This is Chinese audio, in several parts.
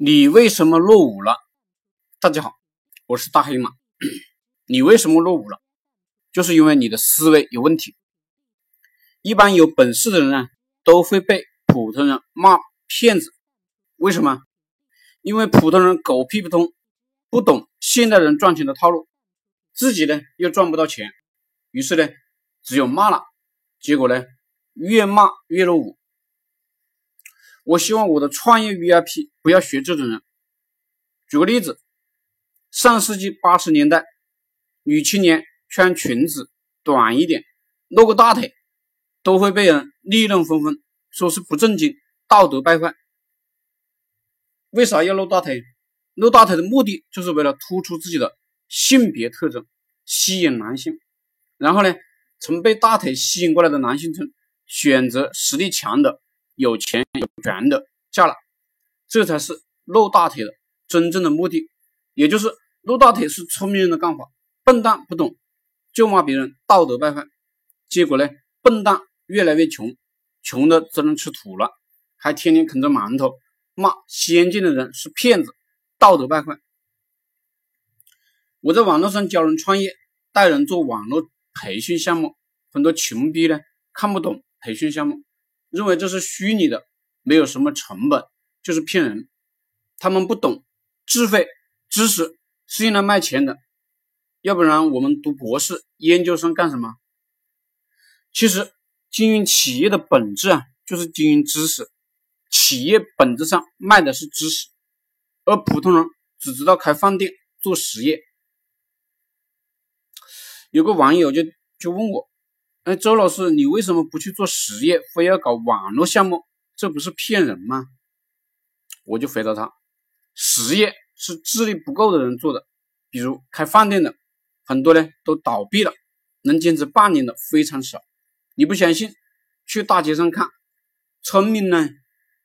你为什么落伍了？大家好，我是大黑马。你为什么落伍了？就是因为你的思维有问题。一般有本事的人呢，都会被普通人骂骗子。为什么？因为普通人狗屁不通，不懂现代人赚钱的套路，自己呢又赚不到钱，于是呢只有骂了，结果呢越骂越落伍。我希望我的创业 VIP 不要学这种人。举个例子，上世纪八十年代，女青年穿裙子短一点，露个大腿，都会被人议论纷纷，说是不正经、道德败坏。为啥要露大腿？露大腿的目的就是为了突出自己的性别特征，吸引男性。然后呢，从被大腿吸引过来的男性中选择实力强的。有钱有权的嫁了，这才是露大腿的真正的目的。也就是露大腿是聪明人的干法，笨蛋不懂就骂别人道德败坏，结果呢，笨蛋越来越穷，穷的只能吃土了，还天天啃着馒头骂先进的人是骗子，道德败坏。我在网络上教人创业，带人做网络培训项目，很多穷逼呢看不懂培训项目。认为这是虚拟的，没有什么成本，就是骗人。他们不懂智慧知识是用来卖钱的，要不然我们读博士、研究生干什么？其实经营企业的本质啊，就是经营知识。企业本质上卖的是知识，而普通人只知道开饭店做实业。有个网友就就问我。哎，周老师，你为什么不去做实业，非要搞网络项目？这不是骗人吗？我就回答他：实业是智力不够的人做的，比如开饭店的，很多呢都倒闭了，能坚持半年的非常少。你不相信？去大街上看，聪明呢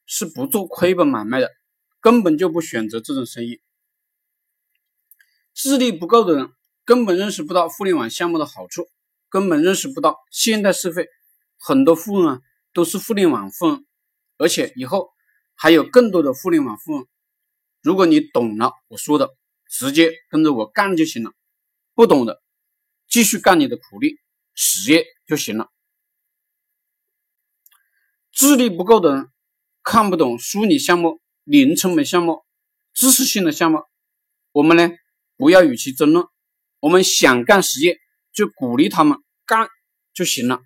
是不做亏本买卖的，根本就不选择这种生意。智力不够的人根本认识不到互联网项目的好处。根本认识不到现代社会很多富翁啊都是互联网富翁，而且以后还有更多的互联网富翁。如果你懂了我说的，直接跟着我干就行了；不懂的，继续干你的苦力实业就行了。智力不够的人看不懂虚拟项目、零成本项目、知识性的项目，我们呢不要与其争论，我们想干实业。就鼓励他们干就行了。